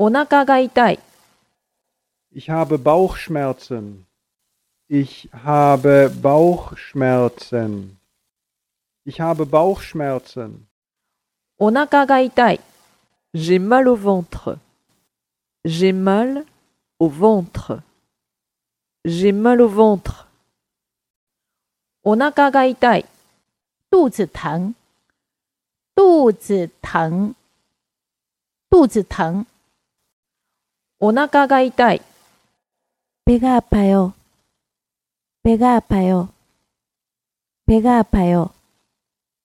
お腹が痛い。 Ich habe Bauchschmerzen. Ich habe Bauchschmerzen. Ich habe Bauchschmerzen. お腹が痛い。 J'ai mal au ventre. J'ai mal au ventre. J'ai mal au ventre. お腹が痛い。肚子疼，肚子疼，肚子疼， お腹が痛い。 배가 아파요. 배가 아파요. 배가 아파요.